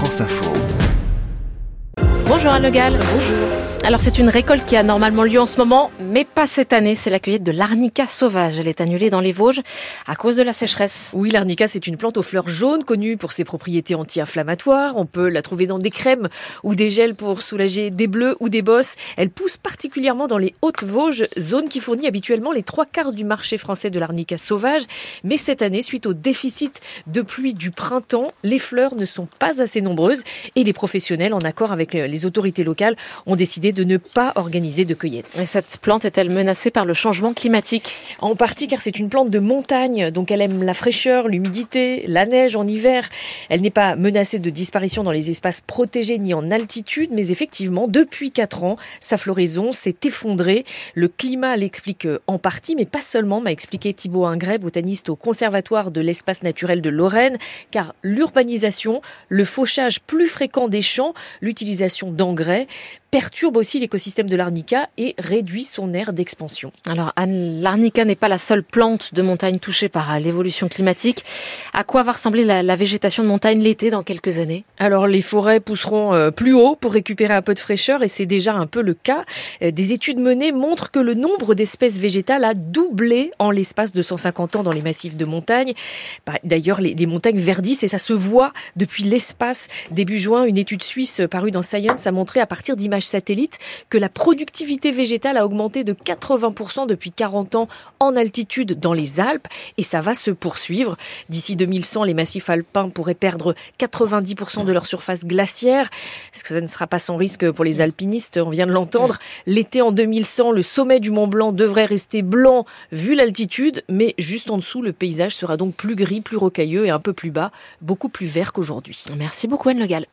France Info. Bonjour Anne Le Gall. Bonjour. Alors c'est une récolte qui a normalement lieu en ce moment, mais pas cette année. C'est la cueillette de l'arnica sauvage. Elle est annulée dans les Vosges à cause de la sécheresse. Oui, l'arnica c'est une plante aux fleurs jaunes connue pour ses propriétés anti-inflammatoires. On peut la trouver dans des crèmes ou des gels pour soulager des bleus ou des bosses. Elle pousse particulièrement dans les Hautes-Vosges, zone qui fournit habituellement les trois quarts du marché français de l'arnica sauvage. Mais cette année, suite au déficit de pluie du printemps, les fleurs ne sont pas assez nombreuses et les professionnels, en accord avec les autorités locales, ont décidé de ne pas organiser de cueillette. cette plante est-elle menacée par le changement climatique? En partie car c'est une plante de montagne, donc elle aime la fraîcheur, l'humidité, la neige en hiver. Elle n'est pas menacée de disparition dans les espaces protégés ni en altitude, mais effectivement, depuis 4 ans, sa floraison s'est effondrée. Le climat l'explique en partie, mais pas seulement, m'a expliqué Thibaut Ingray, botaniste au Conservatoire de l'espace naturel de Lorraine, car l'urbanisation, le fauchage plus fréquent des champs, l'utilisation d'engrais perturbe aussi l'écosystème de l'arnica et réduit son aire d'expansion. Alors Anne, l'arnica n'est pas la seule plante de montagne touchée par l'évolution climatique. À quoi va ressembler la, végétation de montagne l'été dans quelques années? Alors les forêts pousseront euh, plus haut pour récupérer un peu de fraîcheur et c'est déjà un peu le cas. Euh, des études menées montrent que le nombre d'espèces végétales a doublé en l'espace de 150 ans dans les massifs de montagne. Bah, d'ailleurs, les, les montagnes verdissent et ça se voit depuis l'espace. Début juin, une étude suisse parue dans Science a montré à partir d'images satellite que la productivité végétale a augmenté de 80% depuis 40 ans en altitude dans les Alpes et ça va se poursuivre. D'ici 2100, les massifs alpins pourraient perdre 90% de leur surface glaciaire. Ce que ça ne sera pas sans risque pour les alpinistes, on vient de l'entendre. L'été en 2100, le sommet du Mont Blanc devrait rester blanc vu l'altitude, mais juste en dessous, le paysage sera donc plus gris, plus rocailleux et un peu plus bas, beaucoup plus vert qu'aujourd'hui. Merci beaucoup Anne Le Gall.